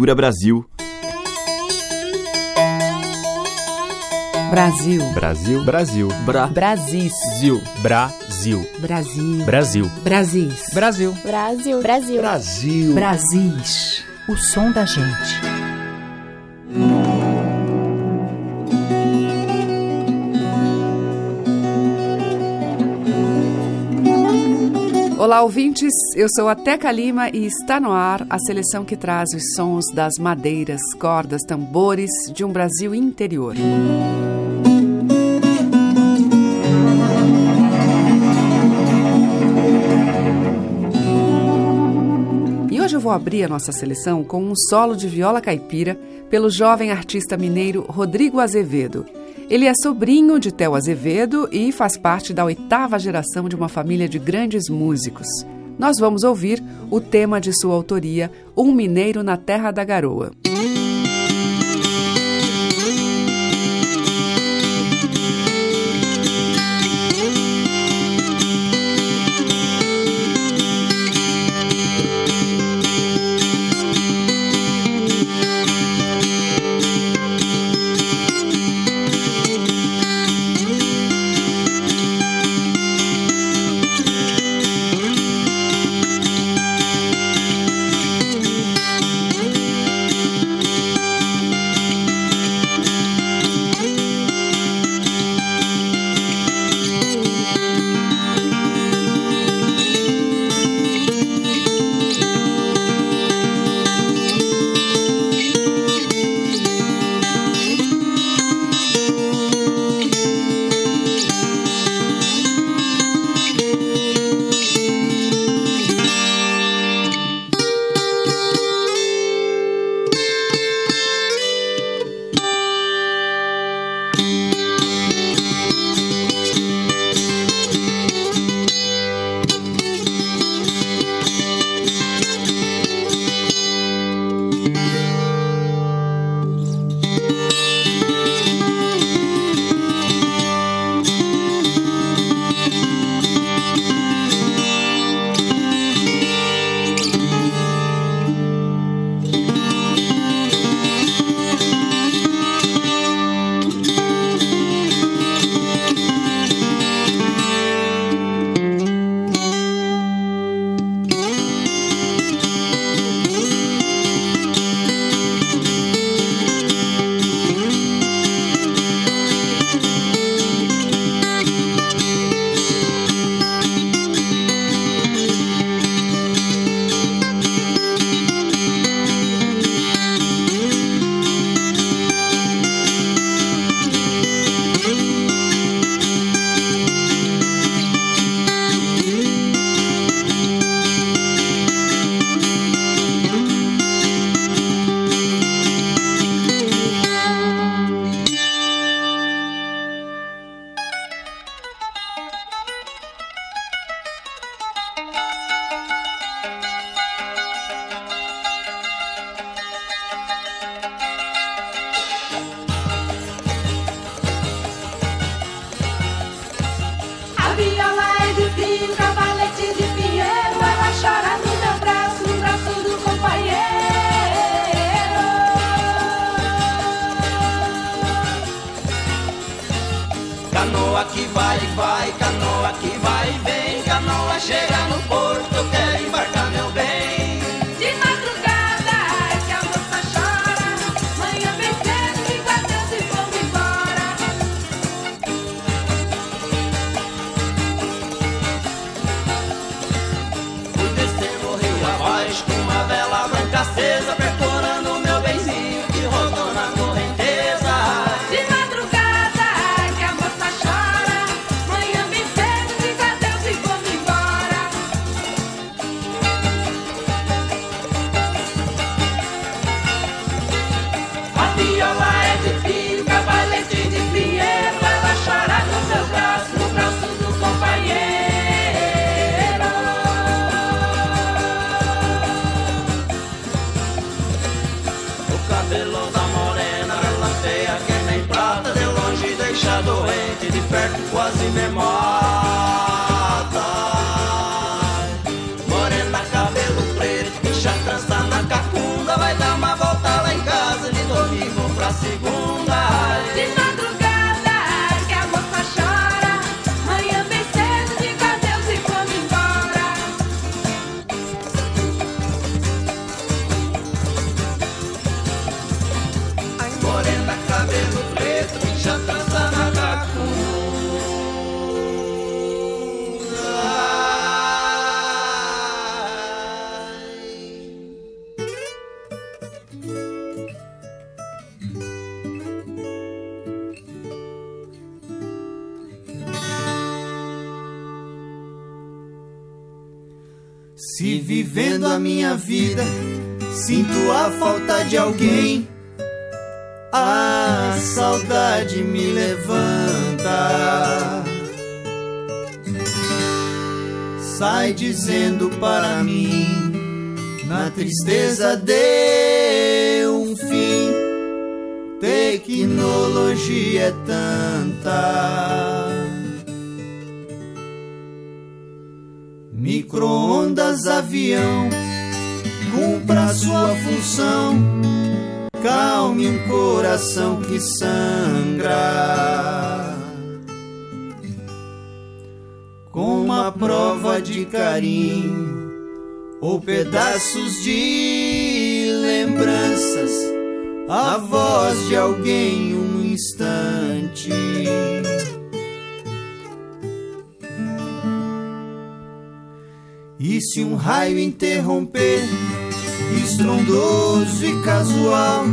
Cultura Brasil. Brasil. Brasil. Brasil. Bra. Brasis. Zil. Brasil. Brasil. Brasil. Brasis. Brasil. Brasil. Brasil. Brasil. Brasis. O som da gente. Olá, ouvintes. Eu sou a Teca Lima e está no ar a seleção que traz os sons das madeiras, cordas, tambores de um Brasil interior. E hoje eu vou abrir a nossa seleção com um solo de viola caipira pelo jovem artista mineiro Rodrigo Azevedo. Ele é sobrinho de Theo Azevedo e faz parte da oitava geração de uma família de grandes músicos. Nós vamos ouvir o tema de sua autoria, Um Mineiro na Terra da Garoa. Quase me vivendo a minha vida sinto a falta de alguém, a saudade me levanta. Sai dizendo para mim, na tristeza deu um fim. Tecnologia é tanta. Micro-ondas, avião, cumpra sua função. Calme um coração que sangra. Com uma prova de carinho ou pedaços de lembranças, a voz de alguém um instante. Se um raio interromper, estrondoso e casual,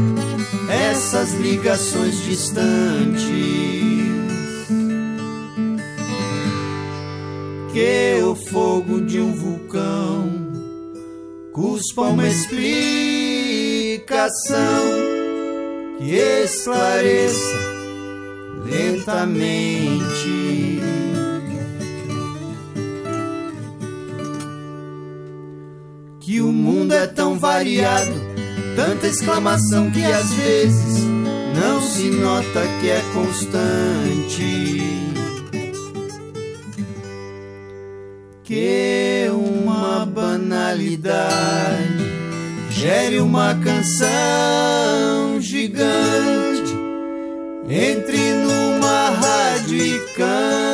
essas ligações distantes, que o fogo de um vulcão cuspa uma explicação que esclareça lentamente. O mundo é tão variado, tanta exclamação que às vezes não se nota que é constante. Que uma banalidade gere uma canção gigante, entre numa rádio e cante.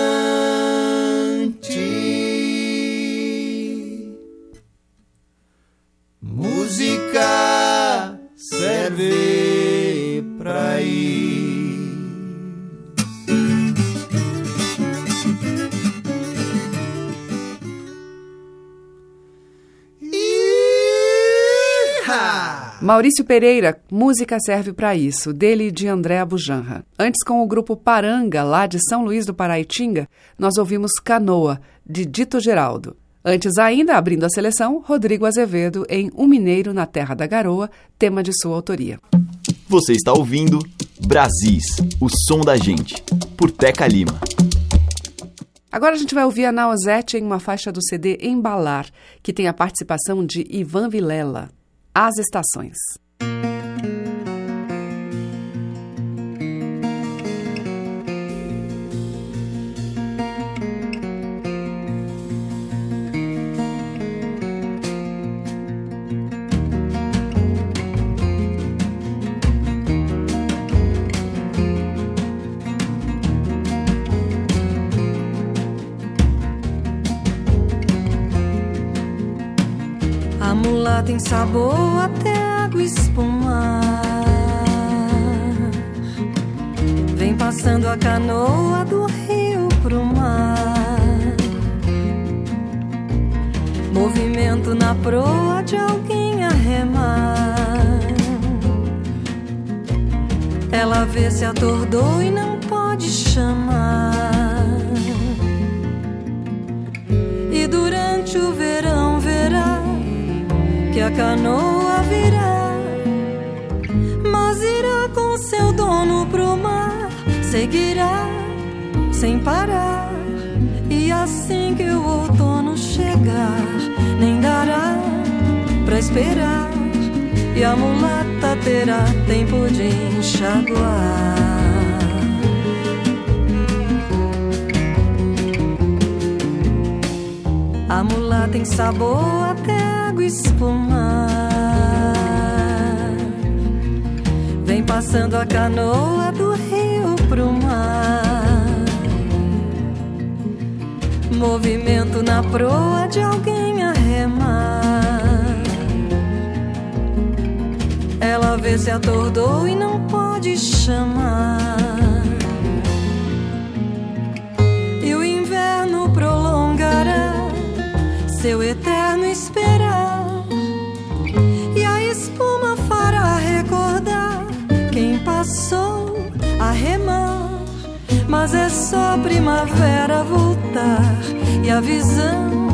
Música serve pra ir. Maurício Pereira, música serve para isso, dele e de André Abujanra. Antes, com o grupo Paranga, lá de São Luís do Paraitinga, nós ouvimos Canoa, de Dito Geraldo. Antes ainda, abrindo a seleção, Rodrigo Azevedo em Um Mineiro na Terra da Garoa, tema de sua autoria. Você está ouvindo Brasis, o som da gente, por Teca Lima. Agora a gente vai ouvir a Naozete em uma faixa do CD Embalar, que tem a participação de Ivan Vilela. As Estações. Tem sabor até água espumar. Vem passando a canoa do rio pro mar. Movimento na proa de alguém a remar. Ela vê se atordou e não pode chamar. E durante o verão a canoa virá, mas irá com seu dono pro mar, seguirá sem parar. E assim que o outono chegar, nem dará pra esperar, e a mulata terá tempo de enxaguar. A mula tem sabor água espumar. Vem passando a canoa do rio pro mar. Movimento na proa de alguém a remar. Ela vê se atordou e não pode chamar. E o inverno prolongará seu eterno esperar. Mas é só primavera voltar e a visão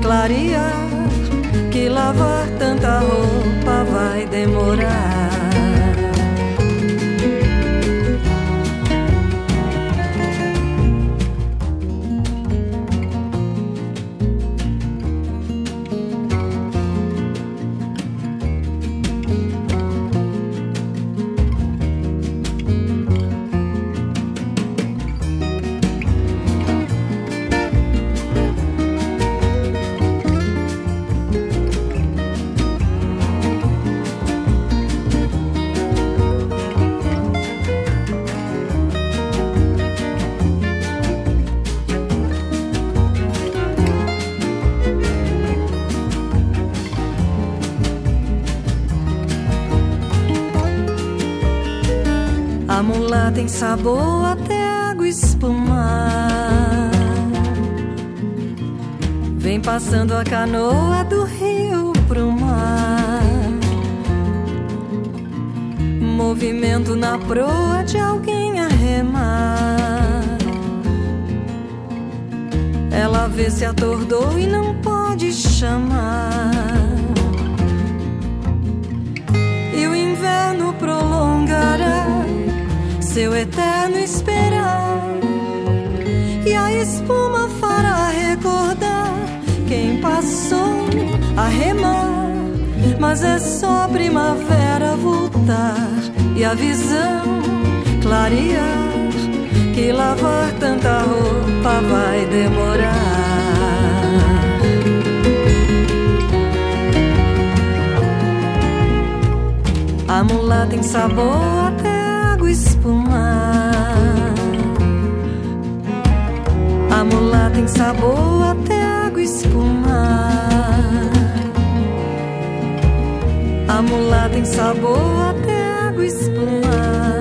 clarear. Que lavar tanta roupa vai demorar. Sabor até água espumar. Vem passando a canoa do rio pro mar. Movimento na proa de alguém a remar. Ela vê se atordou e não pode chamar. Seu eterno esperar. E a espuma fará recordar quem passou a remar. Mas é só primavera voltar e a visão clarear. Que lavar tanta roupa vai demorar. A mula tem sabor A mula tem sabor até água espumar. A mula tem sabor até água espumar.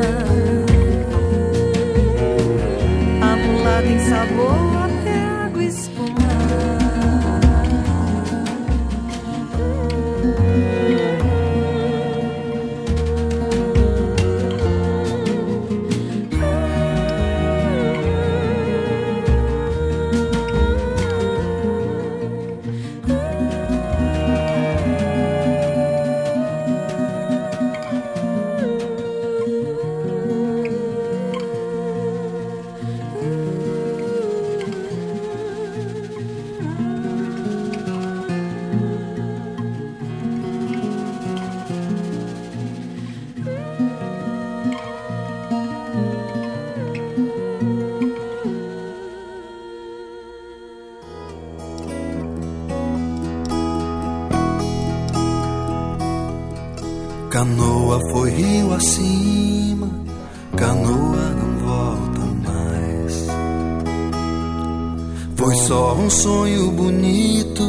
Só um sonho bonito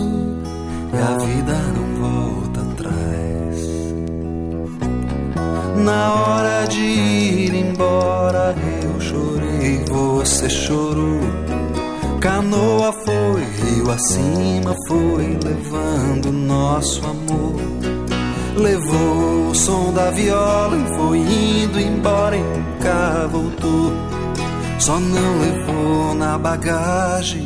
e a vida não volta atrás. Na hora de ir embora, eu chorei, você chorou. Canoa foi rio acima, foi levando nosso amor. Levou o som da viola e foi indo embora e nunca voltou. Só não levou na bagagem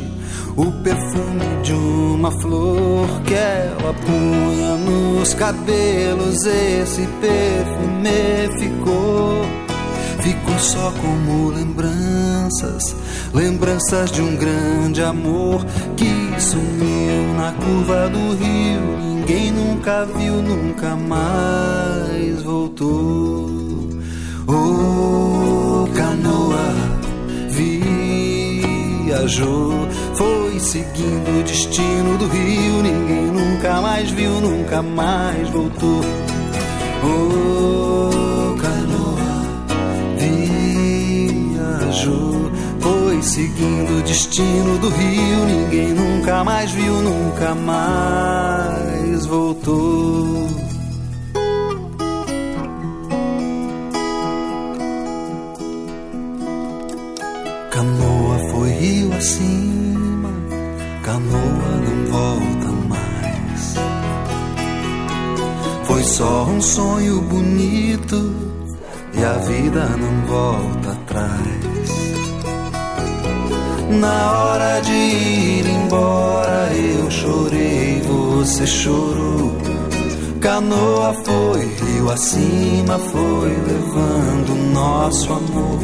perfume de uma flor que ela punha nos cabelos. Esse perfume ficou, ficou só como lembranças, lembranças de um grande amor que sumiu na curva do rio. Ninguém nunca viu, nunca mais voltou. Oh, canoa viajou, foi seguindo o destino do rio. Ninguém nunca mais viu, nunca mais voltou. Oh, canoa viajou. Foi seguindo o destino do rio. Ninguém nunca mais viu, nunca mais voltou. Canoa foi rio assim só um sonho bonito e a vida não volta atrás. Na hora de ir embora, eu chorei, você chorou. Canoa foi, rio acima foi, levando nosso amor.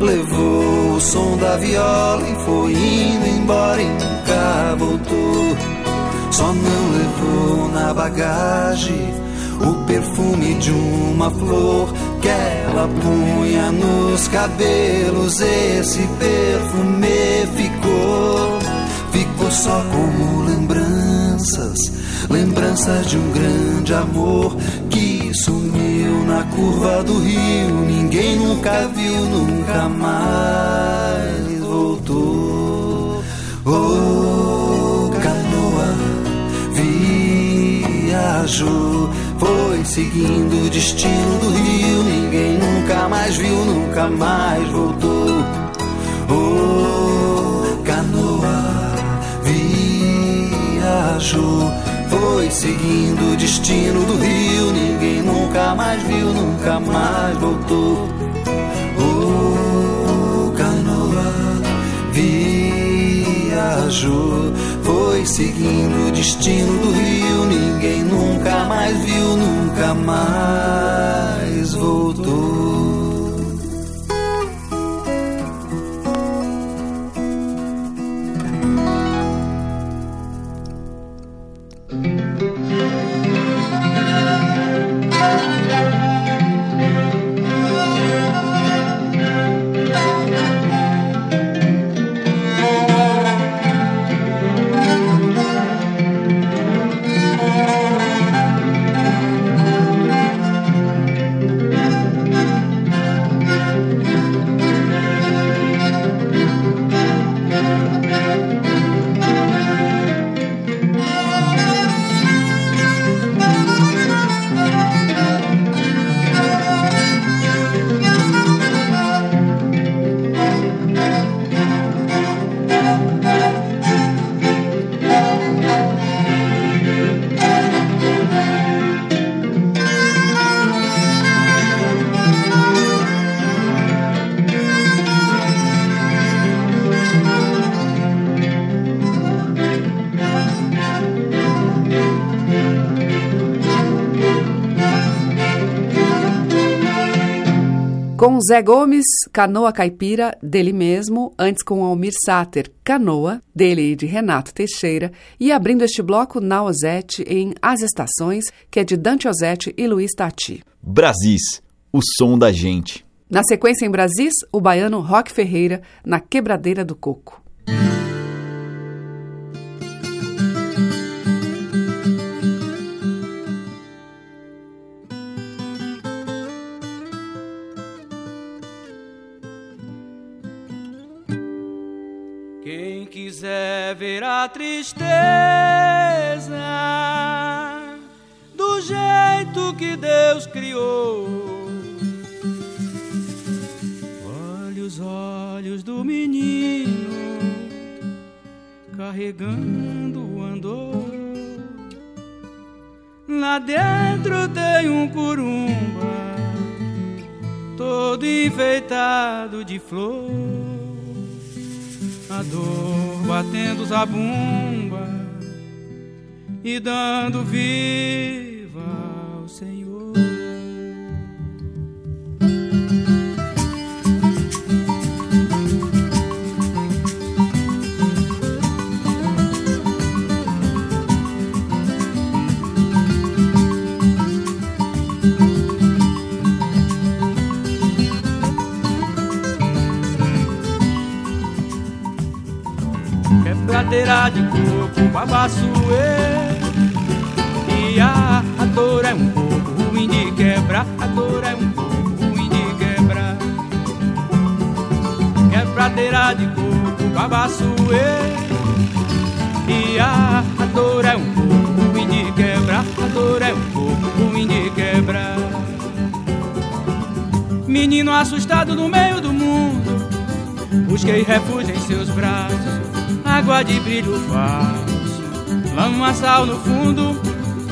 Levou o som da viola e foi indo embora e nunca voltou. Só não levou na bagagem o perfume de uma flor que ela punha nos cabelos. Esse perfume ficou, ficou só como lembranças, lembranças de um grande amor que sumiu na curva do rio. Ninguém nunca viu, nunca mais voltou. Oh, viajou foi seguindo o destino do rio. Ninguém nunca mais viu, nunca mais voltou. Oh, canoa viajou. Foi seguindo o destino do rio. Ninguém nunca mais viu, nunca mais voltou. Oh, canoa viajou foi seguindo o destino do rio. Ninguém nunca mais viu, nunca mais voltou. Com Zé Gomes, Canoa Caipira, dele mesmo, antes com Almir Sater, Canoa, dele e de Renato Teixeira, e abrindo este bloco na Ozete em As Estações, que é de Dante Ozete e Luiz Tati. Brasis, o som da gente. Na sequência em Brasis, o baiano Roque Ferreira, na Quebradeira do Coco. Ver a tristeza do jeito que Deus criou, olhe os olhos do menino carregando o andor. Lá dentro tem um curumba todo enfeitado de flor dor batendo zabumba e dando viva ao Senhor. Quebradeira de coco, babaçuê E a, a dor é um pouco ruim de quebrar A dor é um pouco ruim de quebrar Quebradeira de coco, babaçuê. E a, a dor é um pouco ruim de quebrar, a dor é um pouco ruim de quebrar. Menino assustado no meio do mundo, busquei refúgio em seus braços, água de brilho falso, lama sal no fundo.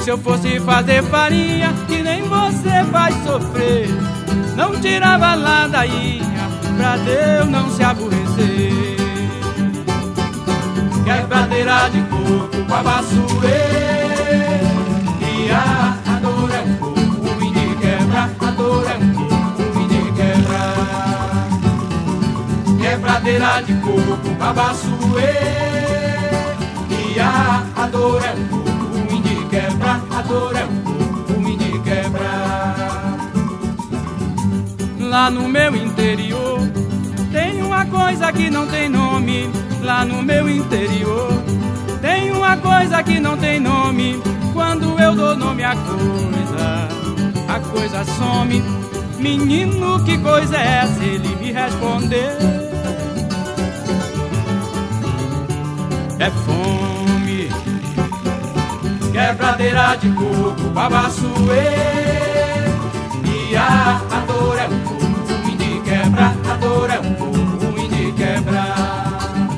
Se eu fosse fazer farinha, que nem você vai sofrer, não tirava daí pra Deus não se aborrecer. Quebradeira de coco, babaçuê. E a, dor é um pouco ruim de quebrar, a dor é um pouco ruim de quebrar. Quebradeira de coco, babaçuê. E a, a dor é um de quebrar, a dor é um de quebrar. Lá no meu interior tem uma coisa que não tem nome lá no meu interior. Tem uma coisa que não tem nome. Quando eu dou nome à coisa, a coisa some. Menino, que coisa é essa? Ele me respondeu. É fome, quebradeira de coco, babaçuê. E a, a dor é um pouco ruim de quebrar, a dor é um pouco ruim de quebrar.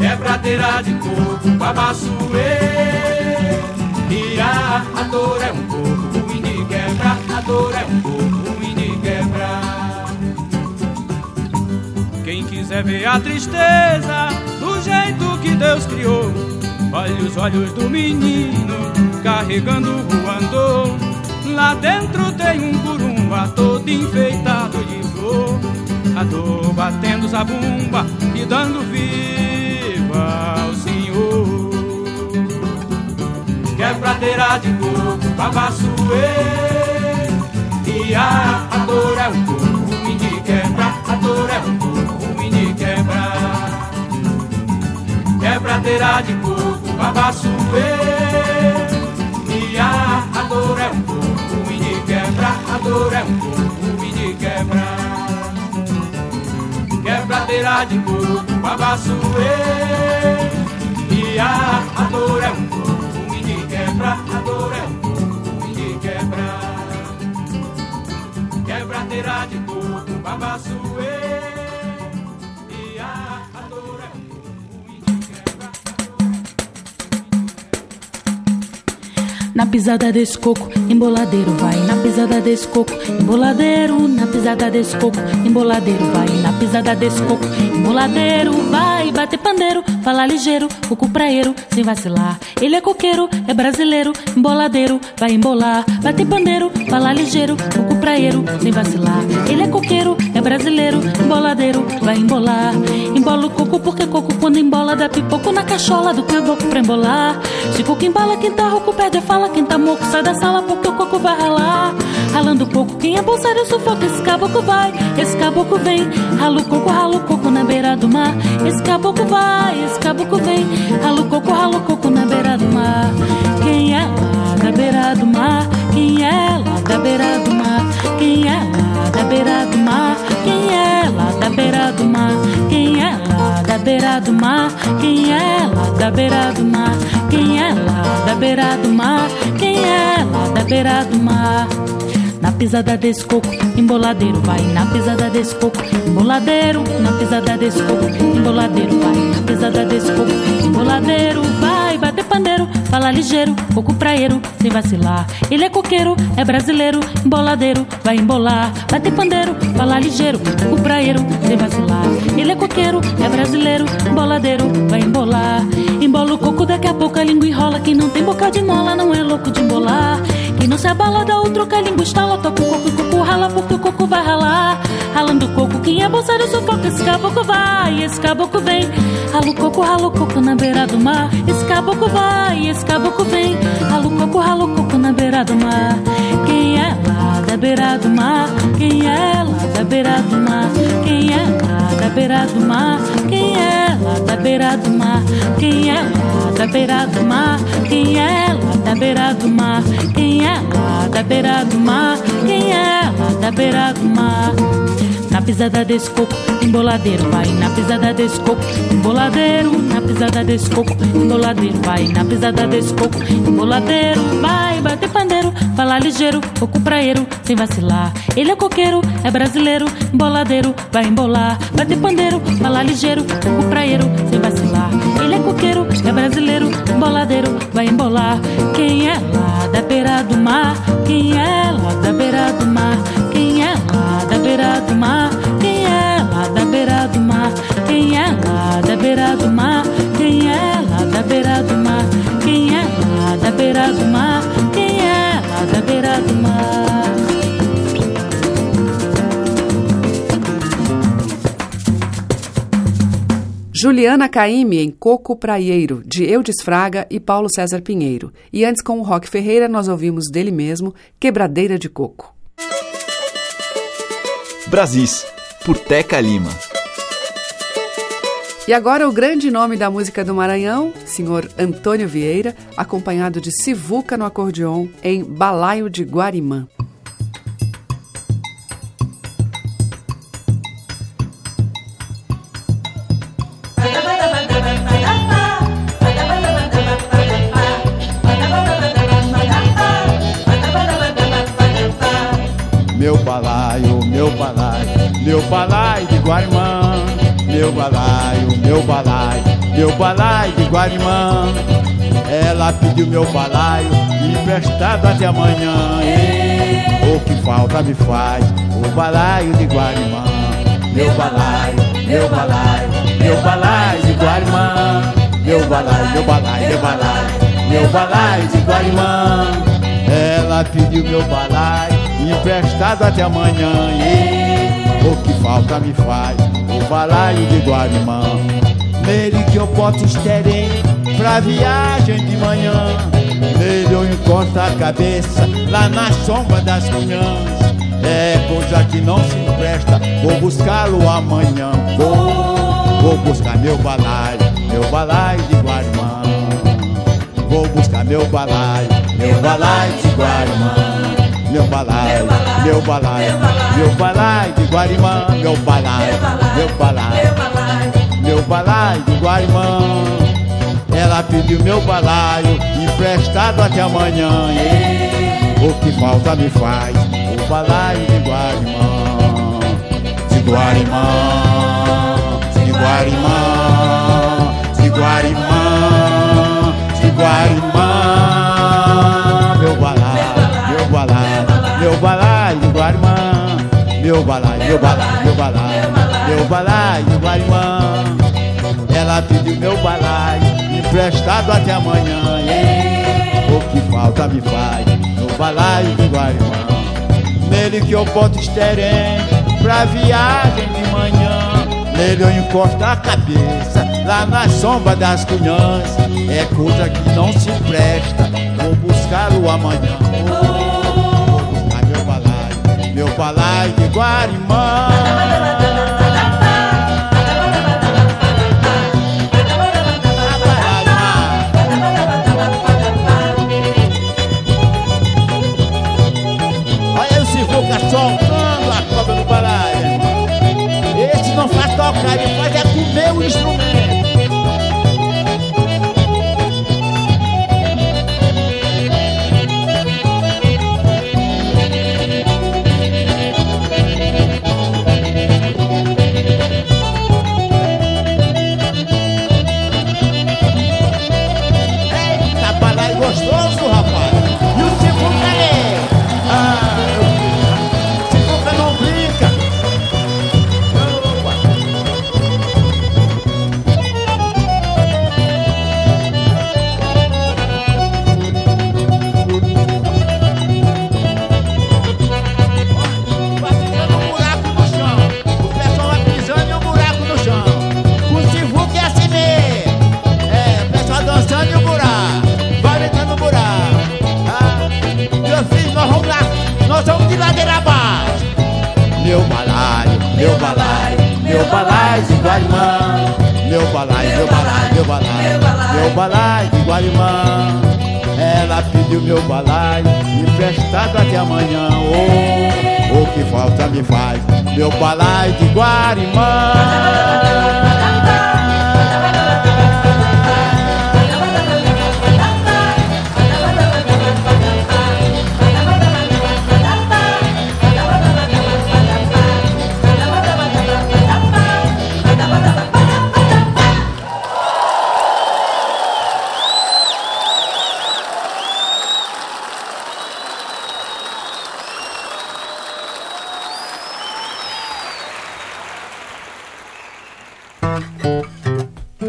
Quebradeira de coco, babaçuê. E a, a dor é um pouco ruim de quebrar, a dor é um pouco ruim quiser ver a tristeza do jeito que Deus criou, olha os olhos do menino carregando o andor. Lá dentro tem um curumba todo enfeitado de flor. A dor batendo zabumba e dando viva ao Senhor. Quebradeira de coco, babaçuê. E a, a dor é um pouco ruim de quebrar, a dor é um pradeira de coco, babassuê. e a dor é um pouco um de quebra, a dor é um coco, e de quebra. Quebradeira é de coco, babassuê. e a dor é um pouco um de quebra, a dor é um coco, e de quebra. Quebradeira é de coco, babassuê. Na pisada desse coco, emboladeiro vai. Na pisada desse coco, emboladeiro. Na pisada desse coco, emboladeiro vai. Na pisada desse coco, emboladeiro vai. Bater pandeiro, falar ligeiro, coco praeiro, sem vacilar. Ele é coqueiro, é brasileiro, emboladeiro, vai embolar. Bater pandeiro, falar ligeiro, coco praeiro, sem vacilar. Ele é coqueiro, é brasileiro, emboladeiro, vai embolar. Embola o coco porque coco quando embola dá pipoco na cachola do caboclo pra embolar. Se coco embola, quem tá rouco perde a fala, quem tá moco sai da sala porque o coco vai ralar. Ralando o coco, quem é bolsário sufoca, esse caboclo vai, esse caboclo vem. Rala o coco, rala o coco na beira do mar. Esse caboclo vai, esse caboclo vem. Rala o coco, rala o coco na beira do mar. Quem é lá da beira do mar? Quem é lá da beira do mar? Quem é lá da beira do mar? Quem é lá da beira do mar? Quem é lá da beira do mar? Quem é lá da beira do mar? Quem é lá da beira do mar? Quem é lá da beira do mar? Na pisada desse coco, emboladeiro vai. Na pisada desse coco, emboladeiro. Na pisada desse coco, emboladeiro vai. Na pisada desse coco, emboladeiro vai. Pandeiro, fala ligeiro, coco praeiro, sem vacilar. Ele é coqueiro, é brasileiro, emboladeiro, vai embolar. Bater pandeiro, fala ligeiro, coco praeiro, sem vacilar. Ele é coqueiro, é brasileiro, emboladeiro, vai embolar. Embola o coco, daqui a pouco a língua enrola. Quem não tem boca de mola não é louco de embolar. Quem não se abala dá outro que a língua estala. Toca o coco, o coco rala porque o coco vai ralar. Ralando o coco, quem é bolsário sufoca. Esse caboclo vai, esse caboclo vem. Rala o coco, rala o coco na beira do mar. Esse caboclo vai, esse caboclo vem. Rala o coco, rala o coco na beira do mar. Quem é lá da beira do mar? Quem é lá da beira do mar? Quem é lá da beira do mar? Quem é lá da beira do mar? Quem é lá da beira do mar? Quem é lá da beira do mar? Quem é lá da beira do mar? Quem é lá da beira do mar? Na pisada desse coco, emboladeiro vai na pisada desse coco, emboladeiro, na pisada desse coco, emboladeiro vai na pisada desse coco, emboladeiro vai bater pandeiro, falar ligeiro, coco praeiro, sem vacilar. Ele é coqueiro, é brasileiro, emboladeiro, vai embolar, bater pandeiro, falar ligeiro, coco praeiro, sem vacilar. Ele é coqueiro, é brasileiro, emboladeiro, vai embolar. Quem é lá da beira do mar? Quem é lá da beira do mar? Quem é lá da beira do mar? Quem é lá da beira do mar? Quem é lá da beira do mar? Quem é lá da beira do mar? Quem é lá da beira do mar? Juliana Caime em Coco Praieiro, de Eudes Fraga e Paulo César Pinheiro. E antes, com o Rock Ferreira, nós ouvimos dele mesmo Quebradeira de Coco. Brasis, por Teca Lima. E agora o grande nome da música do Maranhão, senhor Antônio Vieira, acompanhado de Sivuca no acordeon em Balaio de Guarimã. Meu balaio de Guarimã. Meu balaio, meu balaio, meu balaio de Guarimã. Ela pediu meu balaio emprestado até amanhã. O que falta me faz o balaio de Guarimã. Meu balaio, meu balaio, meu balaio de Guarimã. Meu balaio, meu balaio, meu balaio, meu balaio de Guarimã. Ela pediu meu balaio emprestado até amanhã. E o que falta me faz o balaio de Guarimã. Nele que eu boto os pra viagem de manhã. Nele eu encosto a cabeça lá na sombra das cunhãs. É coisa que não se empresta, vou buscá-lo amanhã. Vou, vou buscar meu balaio, meu balaio de Guarimã. Vou buscar meu balaio, meu balaio de Guarimã. Meu balaio, meu balaio, meu balaio de Guarimã, meu balaio, meu balaio, meu balaio de Guarimã. Ela pediu meu balaio emprestado até amanhã. O que falta me faz o balaio de Guarimã, de Guarimã, de Guarimã, de Guarimã, de Guarimã. Meu balaio, meu balaio, meu balaio, meu balaio de Guarimã. Ela pediu meu balaio emprestado até amanhã. E o que falta me faz no balaio de Guarimã. Nele que eu boto esterém pra viagem de manhã. Nele eu encosto a cabeça lá na sombra das cunhãs. É coisa que não se presta, vou buscá-lo amanhã. Meu balaio de Guarimã. Olha o Sivuca soltando a cobra no balaio. Esse não faz tocar, ele faz é comer o instrumento.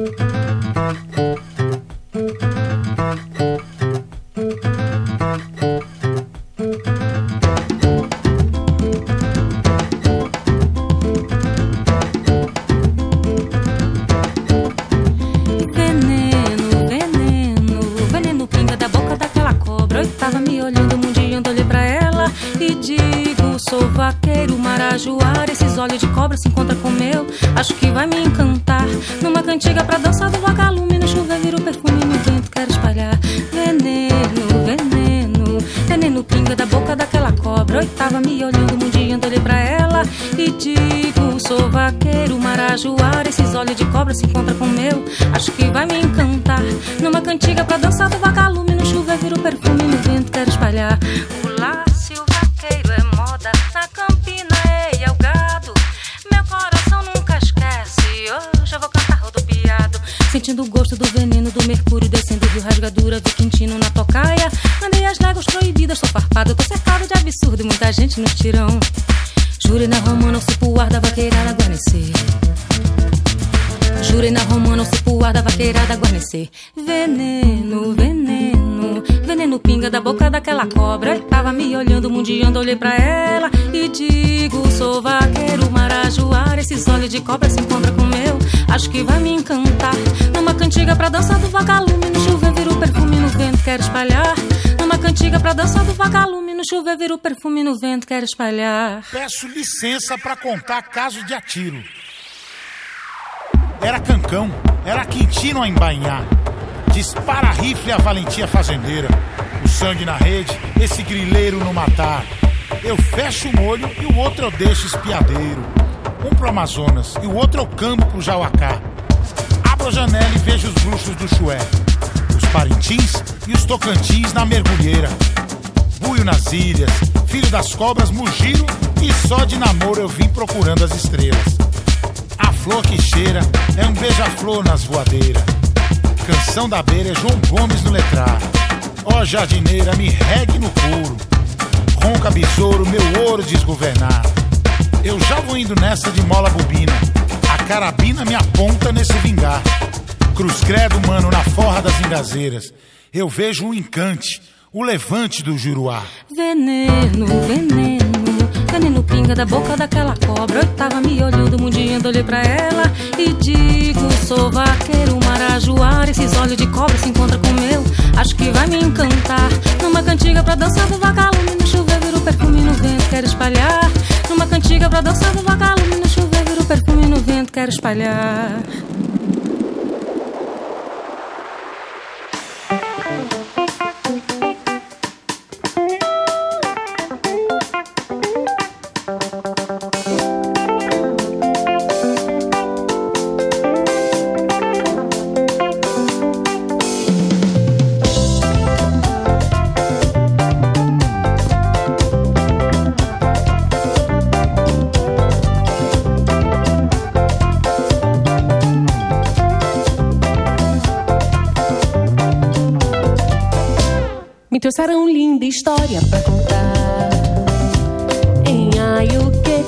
う cobra se encontram com o meu. Acho que vai me encantar. Numa cantiga pra dançar do vagalume. No chuveiro vira o perfume no vento, quero espalhar. Numa cantiga pra dançar do vagalume. No chuveiro vira o perfume no vento, quero espalhar. Peço licença pra contar caso de atiro. Era cancão, era quintino a embainhar. Dispara rifle a valentia fazendeira. O sangue na rede, esse grileiro no matar. Eu fecho um olho e o outro eu deixo espiadeiro. Um pro Amazonas e o outro eu cambo pro Jauacá. Abro a janela e vejo os bruxos do Chué. Os Parintins e os Tocantins na mergulheira. Buio nas ilhas, filho das cobras, mugiro e só de namoro eu vim procurando as estrelas. A flor que cheira é um beija-flor nas voadeiras. Canção da beira é João Gomes no letrar. Ó jardineira, me regue no couro. Ronca besouro, meu ouro desgovernar. Eu já vou indo nessa de mola bobina. A carabina me aponta nesse vingar. Cruz credo, mano, na forra das engazeiras. Eu vejo um encante, o levante do Juruá. Veneno, veneno, veneno pinga da boca daquela cobra. Eu tava me olhando, mundiando, olhei pra ela e digo: Sou vaqueiro, marajoara. Esses olhos de cobra se encontram com meu. Acho que vai me encantar. Numa cantiga pra dançar do vagalume. No chuveiro vira o perfume no vento, quero espalhar. Numa cantiga pra dançar do vagalume. No chuveiro vira o perfume no vento, quero espalhar. Me trouxeram linda história pra contar em Ayuque.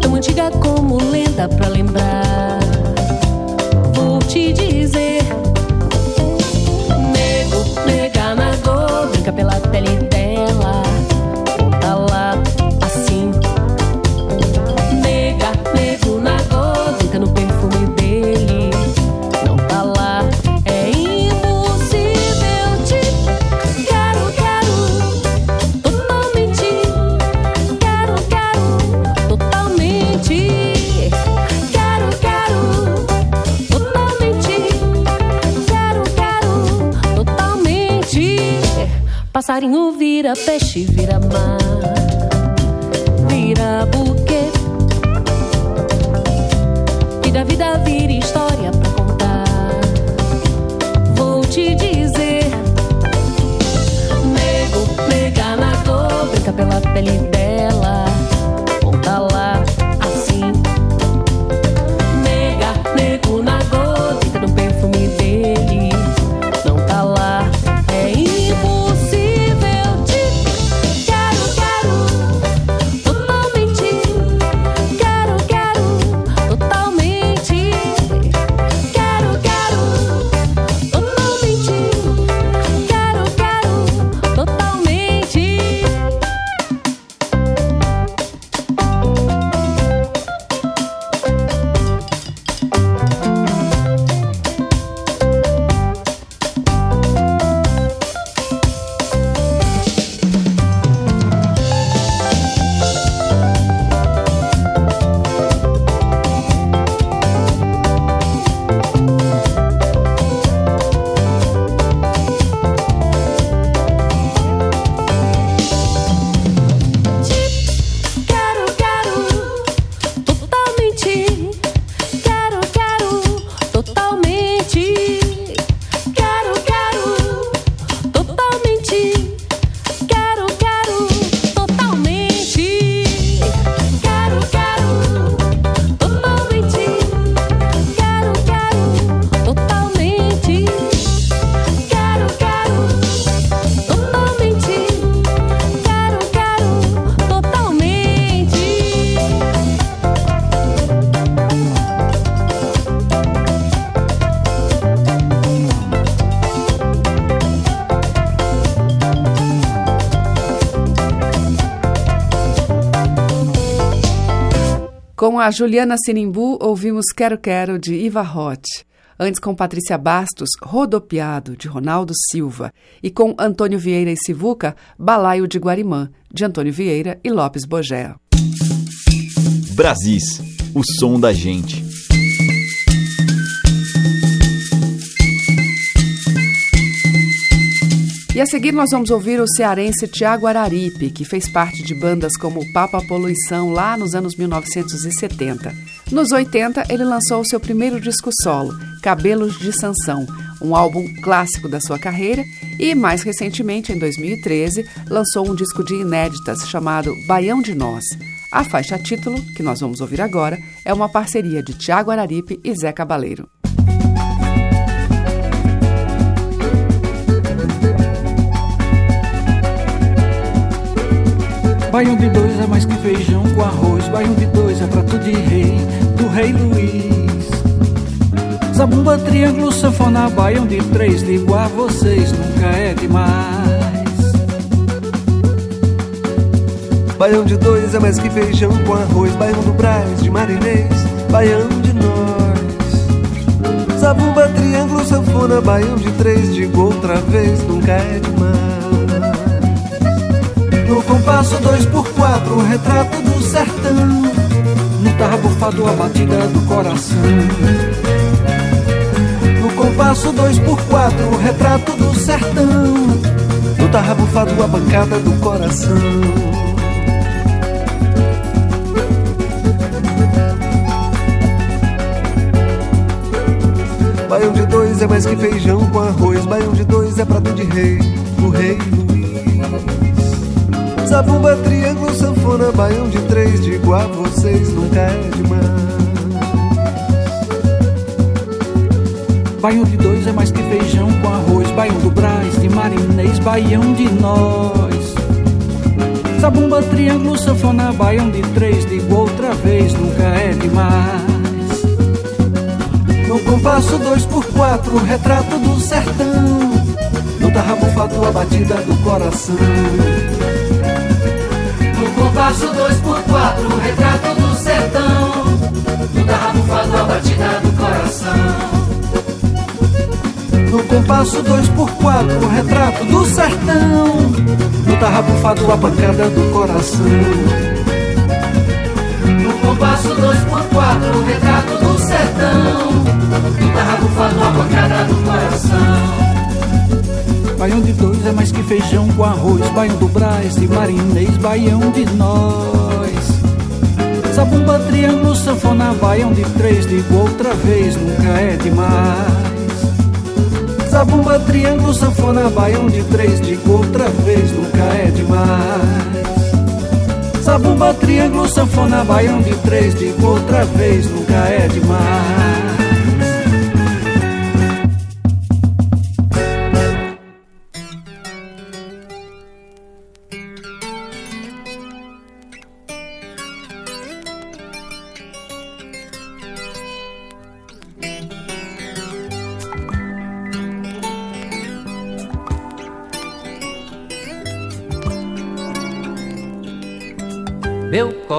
Tão antiga como lenda pra lembrar. Vou te dizer: Passarinho vira peixe, vira mar. vira buquê. Que da vida vira história pra contar. Vou te dizer. Nego, nega na dor, brinca pela pele dela. A Juliana Sinimbu, ouvimos Quero Quero, de Iva Roth. Antes, com Patrícia Bastos, Rodopiado, de Ronaldo Silva. E com Antônio Vieira e Sivuca, Balaio de Guarimã, de Antônio Vieira e Lopes Bogé. Brasis, o som da gente. E a seguir nós vamos ouvir o cearense Tiago Araripe, que fez parte de bandas como Papa Poluição lá nos anos 1970. Nos 80, ele lançou o seu primeiro disco solo, Cabelos de Sansão, um álbum clássico da sua carreira, e mais recentemente, em 2013, lançou um disco de inéditas chamado Baião de Nós. A faixa título, que nós vamos ouvir agora, é uma parceria de Tiago Araripe e Zé Cabaleiro. Baião de dois é mais que feijão com arroz. Baião de dois é prato de rei, do rei Luiz. Zabumba, triângulo, sanfona, baião de três. Ligo a vocês, nunca é demais. Baião de dois é mais que feijão com arroz. Baião do Braz, de marinês, baião de nós. Zabumba, triângulo, sanfona, baião de três. Digo outra vez, nunca é demais. No compasso dois por quatro, o retrato do sertão. No tarrabufado a batida do coração. No compasso dois por quatro, o retrato do sertão. No tarrabufado a bancada do coração. Baião de dois é mais que feijão com arroz. Baião de dois é prato de rei, o rei Luiz. Zabumba, triângulo, sanfona, baião de três. Digo a vocês, nunca é demais. Baião de dois é mais que feijão com arroz. Baião do Brás, de marinês, baião de nós. Zabumba, triângulo, sanfona, baião de três. Digo outra vez, nunca é demais. No compasso dois por quatro, retrato do sertão. No tarrabufado, a batida do coração. Compasso dois por quatro, o retrato do sertão. No tarrabufado, a batida do coração. No compasso dois por quatro, o retrato do sertão. No tarrabufado, a bancada do coração. No compasso dois por quatro, o retrato do sertão. No tarrabufado, a bancada do coração. Baião de dois é mais que feijão com arroz. Baião do Brás, de marinês, baião de nós. Zabumba, triângulo, sanfona, baião de três. Digo outra vez, nunca é demais. Zabumba, triângulo, sanfona, baião de três. Digo outra vez, nunca é demais. Zabumba, triângulo, sanfona, baião de três. Digo outra vez, nunca é demais.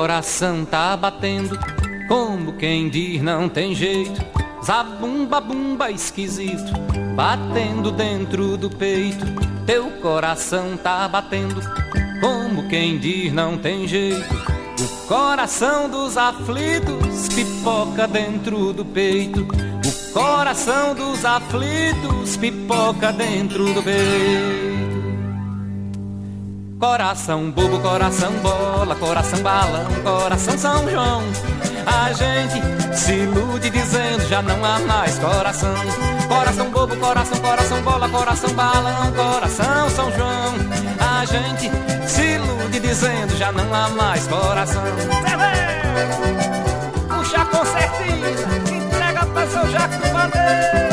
Coração tá batendo, como quem diz não tem jeito. Zabumba, bumba esquisito, batendo dentro do peito. Teu coração tá batendo, como quem diz não tem jeito. O coração dos aflitos pipoca dentro do peito. O coração dos aflitos pipoca dentro do peito. Coração bobo, coração bola, coração balão, coração São João. A gente se ilude dizendo já não há mais coração. Coração bobo, coração, coração bola, coração balão, coração São João. A gente se ilude dizendo já não há mais coração. Puxa com certeza, entrega pra seu Jaco Bandeira.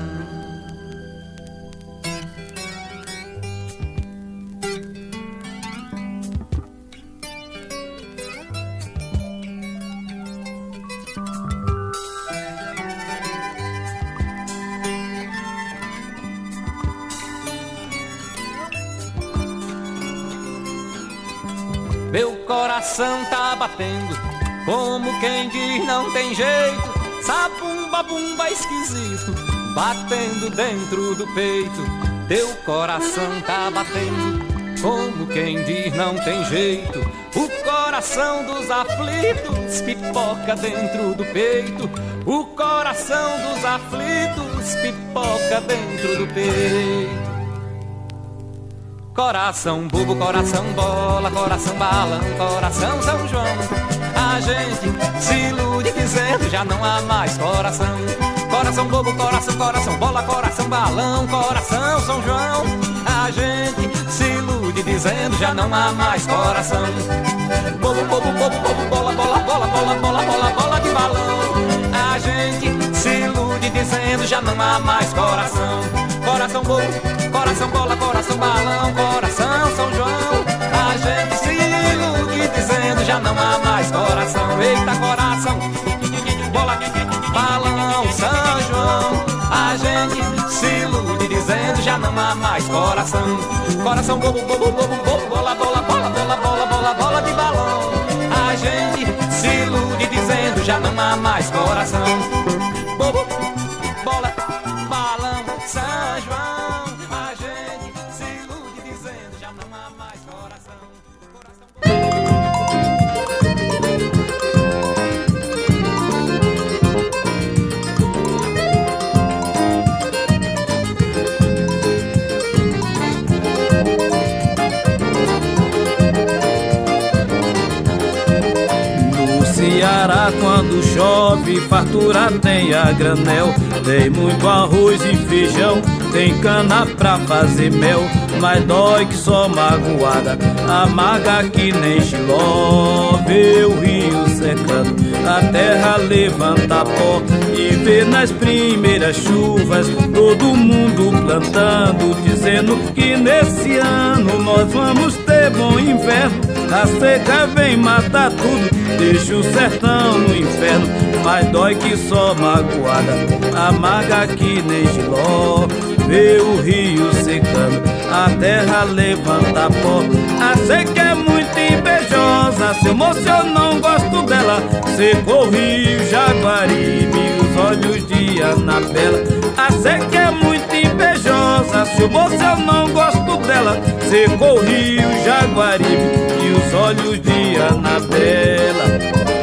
Coração tá batendo, como quem diz não tem jeito. Sabumba, bumba esquisito, batendo dentro do peito. Teu coração tá batendo, como quem diz não tem jeito. O coração dos aflitos pipoca dentro do peito. O coração dos aflitos pipoca dentro do peito. Coração bobo, coração bola, coração balão, coração São João. A gente se ilude dizendo já não há mais coração. Coração bobo, coração, coração bola, coração balão, coração São João. A gente se ilude dizendo já não há mais coração. Bobo, bobo, bobo, bobo, bola, bola, bola, bola, bola, bola, bola de balão. A gente se ilude dizendo já não há mais coração. Mais coração. Coração bobo, bobo, bobo, bobo, bola, bola, bola, bola, bola, bola, bola de balão. A gente se ilude dizendo já não há mais coração. Quando chove, fartura tem a granel. Tem muito arroz e feijão, tem cana pra fazer mel. Mas dói que só magoada, amarga que nem xiló. Vê o rio secando, a terra levanta pó. E vê nas primeiras chuvas todo mundo plantando, dizendo que nesse ano nós vamos ter bom inverno A seca vem matar tudo, deixa o sertão no inferno. Mas dói que só magoada, amarga que nem giló. Vê o rio secando, a terra levanta pó. A seca é muito invejosa, seu moço eu não gosto dela. Secou o rio Jaguaribe, os olhos de Anabela. A seca é muito invejosa, seu moço eu não gosto dela. Secou o rio Jaguaribe e os olhos de Anabela.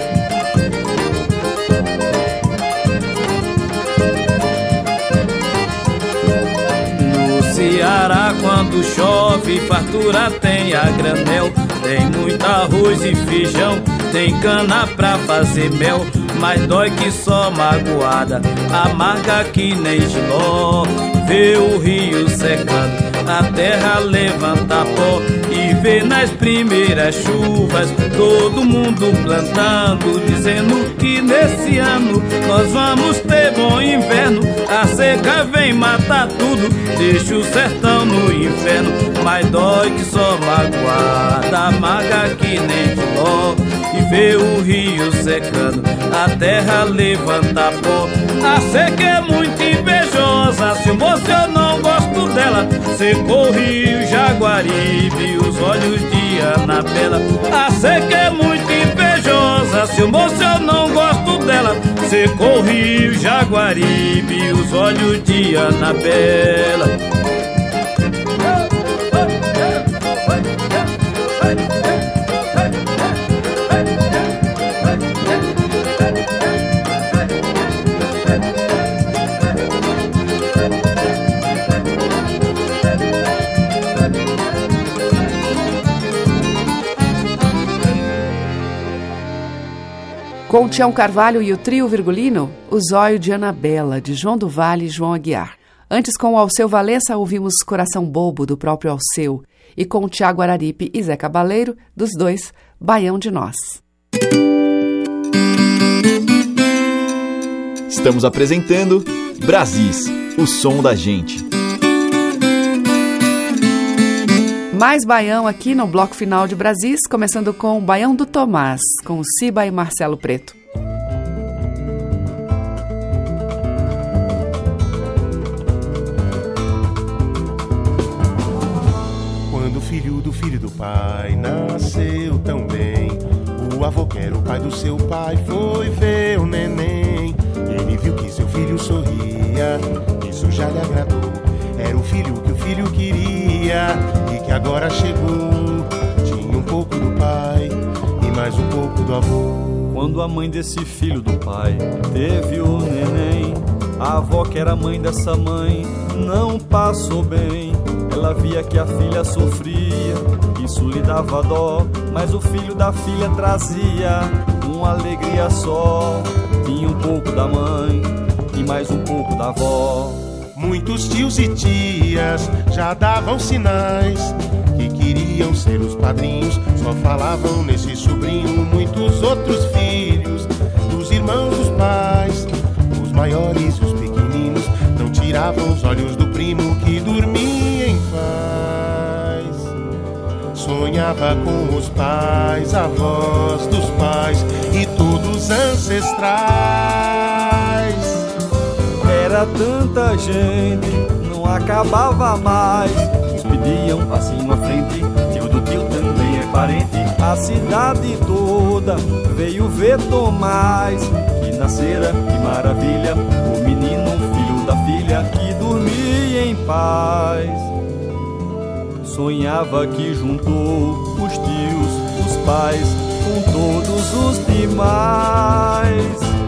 Quando chove, fartura tem a granel. Tem muito arroz e feijão, tem cana pra fazer mel. Mas dói que só magoada, amarga que nem giló. Vê o rio secando, a terra levanta pó e vê nas primeiras chuvas todo mundo plantando, dizendo que nesse ano nós vamos ter bom inverno. A seca vem matar tudo, deixa o sertão no inferno, mas dói que só magoada, amarga que nem giló. E vê o rio secando, a terra levanta pó. A seca é muito invejosa, se o moço eu não gosto dela. Secou o rio Jaguaribe, os olhos de Anabela. A seca é muito invejosa, se moço eu não gosto dela. Secou o rio Jaguaribe, os olhos de Anabela. Com Tião Carvalho e o trio virgulino, O Zóio de Anabela, de João do Vale e João Aguiar. Antes, com o Alceu Valença, ouvimos Coração Bobo, do próprio Alceu. E com o Tiago Araripe e Zé Cabaleiro, dos dois, Baião de Nós. Estamos apresentando Brasis, o som da gente. Mais baião aqui no bloco final de Brasis, começando com o Baião do Tomás, com Ciba e Marcelo Preto. Quando o filho do filho do pai nasceu tão bem, o avô que era o pai do seu pai foi ver o neném. Ele viu que seu filho sorria, isso já lhe agradou. Era o filho que o filho queria e que agora chegou. Tinha um pouco do pai e mais um pouco do avô. Quando a mãe desse filho do pai teve o neném, a avó que era mãe dessa mãe não passou bem. Ela via que a filha sofria, isso lhe dava dó, mas o filho da filha trazia uma alegria só. Tinha um pouco da mãe e mais um pouco da avó. Muitos tios e tias já davam sinais que queriam ser os padrinhos, só falavam nesse sobrinho. Muitos outros filhos dos irmãos dos pais, os maiores e os pequeninos, não tiravam os olhos do primo que dormia em paz. Sonhava com os pais, avós dos pais e todos ancestrais. Era tanta gente, não acabava mais. Uns pediam passinho à frente, tio do tio também é parente. A cidade toda veio ver Tomás, que nascera, que maravilha. O menino, filho da filha, que dormia em paz. Sonhava que juntou os tios, os pais, com todos os demais.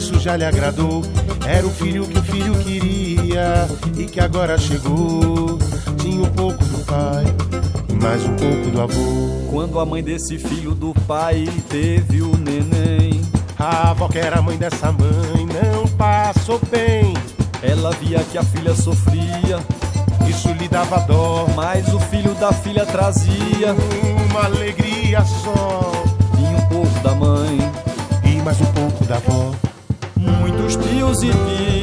Isso já lhe agradou. Era o filho que o filho queria e que agora chegou. Tinha um pouco do pai e mais um pouco do avô. Quando a mãe desse filho do pai teve o neném, a avó que era mãe dessa mãe não passou bem. Ela via que a filha sofria, isso lhe dava dó. Mas o filho da filha trazia uma alegria só. Tinha um pouco da mãe e mais um pouco da avó. E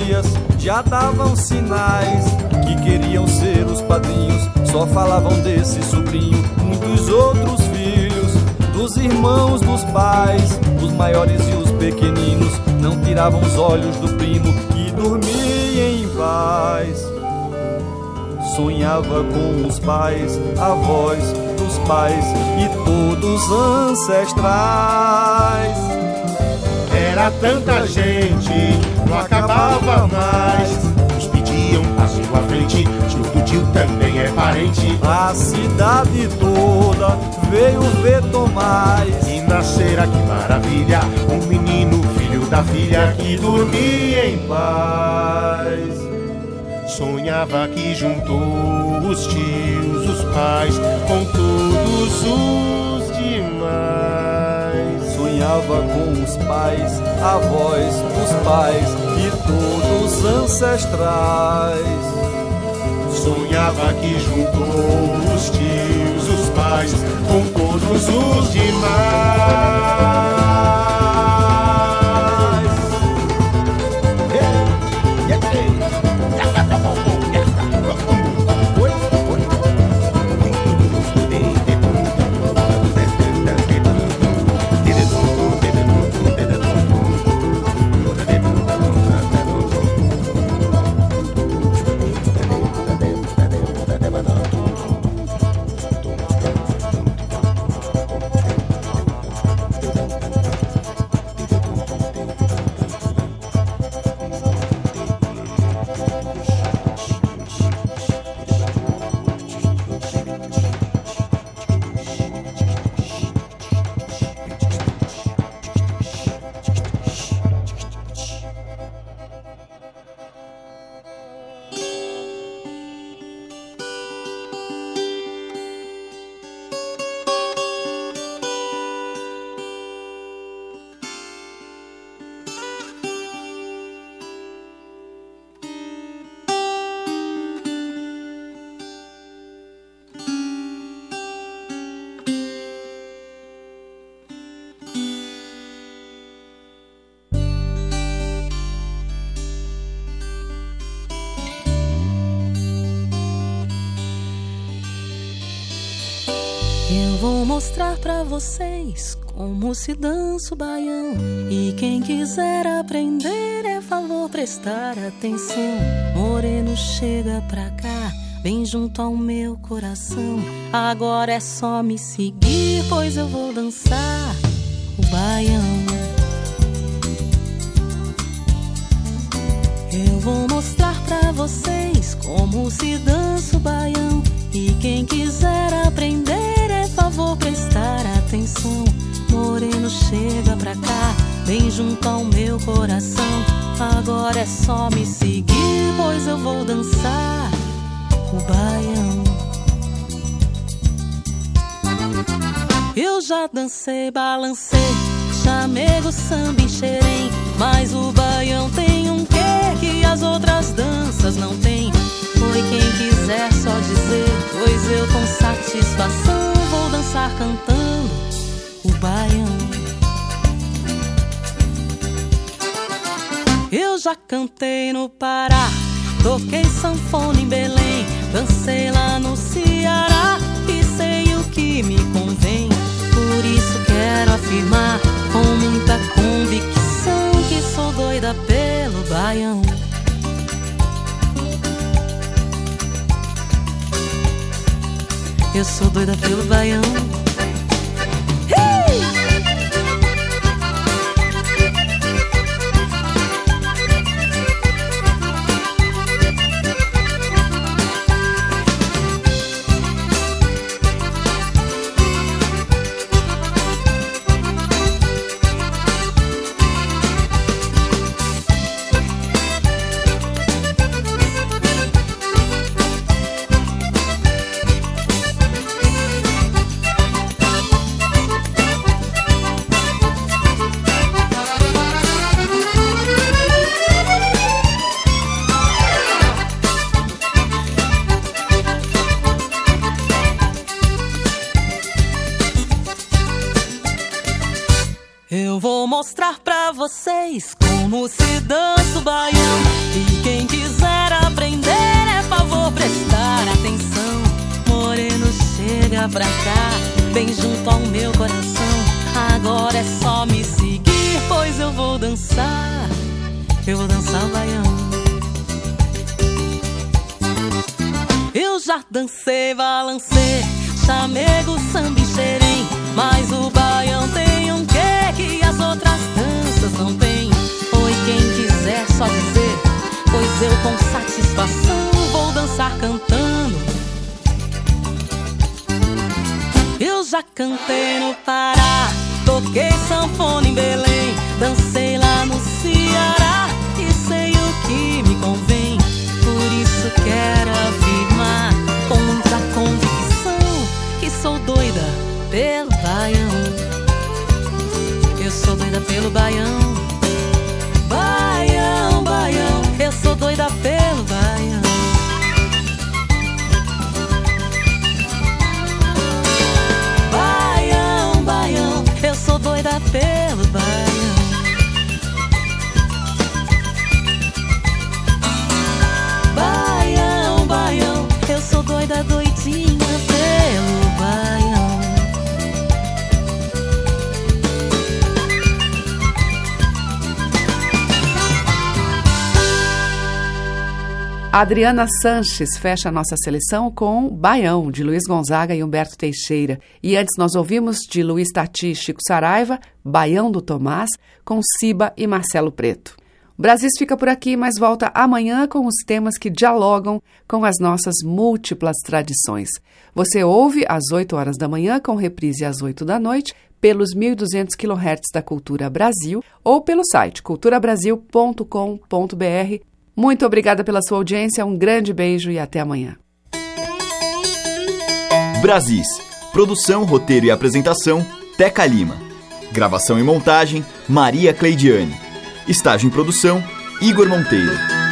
tias já davam sinais que queriam ser os padrinhos, só falavam desse sobrinho. Muitos outros filhos, dos irmãos dos pais, os maiores e os pequeninos, não tiravam os olhos do primo que dormia em paz. Sonhava com os pais, avós dos pais e todos ancestrais. Era tanta gente, não acabava mais. Nos pediam passo à frente, tio do tio também é parente. A cidade toda veio ver Tomás. E nascera, que maravilha, um menino, filho da filha, que dormia em paz. Sonhava que juntou os tios, os pais, com todos os demais. Com os pais, avós, os pais e todos ancestrais. Sonhava que juntou os tios, os pais, com todos os demais. Vou mostrar pra vocês como se dança o baião. E quem quiser aprender é valor prestar atenção. Moreno, chega pra cá, vem junto ao meu coração. Agora é só me seguir, pois eu vou dançar o baião. Eu vou mostrar pra vocês como se dança o baião. E quem quiser aprender favor prestar atenção. Moreno, chega pra cá, vem junto ao meu coração. Agora é só me seguir, pois eu vou dançar o baião. Eu já dancei, balancei, chamego, samba e xerém. Mas o baião tem um quê que as outras danças não têm. Foi quem quiser só dizer, pois eu com satisfação dançar cantando o baião. Eu já cantei no Pará, toquei sanfona em Belém, dancei lá no Ceará e sei o que me convém. Por isso quero afirmar com muita convicção que sou doida pelo baião. Eu sou doida pelo baião. Eu com satisfação vou dançar cantando. Eu já cantei no Pará, toquei sanfona em Belém, dancei lá no Ceará e sei o que me convém. Por isso quero afirmar com muita convicção que sou doida pelo baião. Eu sou doida pelo baião. Baião, doida pelo Adriana Sanches fecha a nossa seleção com Baião, de Luiz Gonzaga e Humberto Teixeira. E antes nós ouvimos de Luiz Tati e Chico Saraiva, Baião do Tomás, com Ciba e Marcelo Preto. O Brasis fica por aqui, mas volta amanhã com os temas que dialogam com as nossas múltiplas tradições. Você ouve às 8 horas da manhã, com reprise às 8 da noite, pelos 1.200 kHz da Cultura Brasil ou pelo site culturabrasil.com.br muito obrigada pela sua audiência, um grande beijo e até amanhã. Brasis. Produção, roteiro e apresentação, Teca Lima. Gravação e montagem, Maria Cleidiane. Estágio em produção, Igor Monteiro.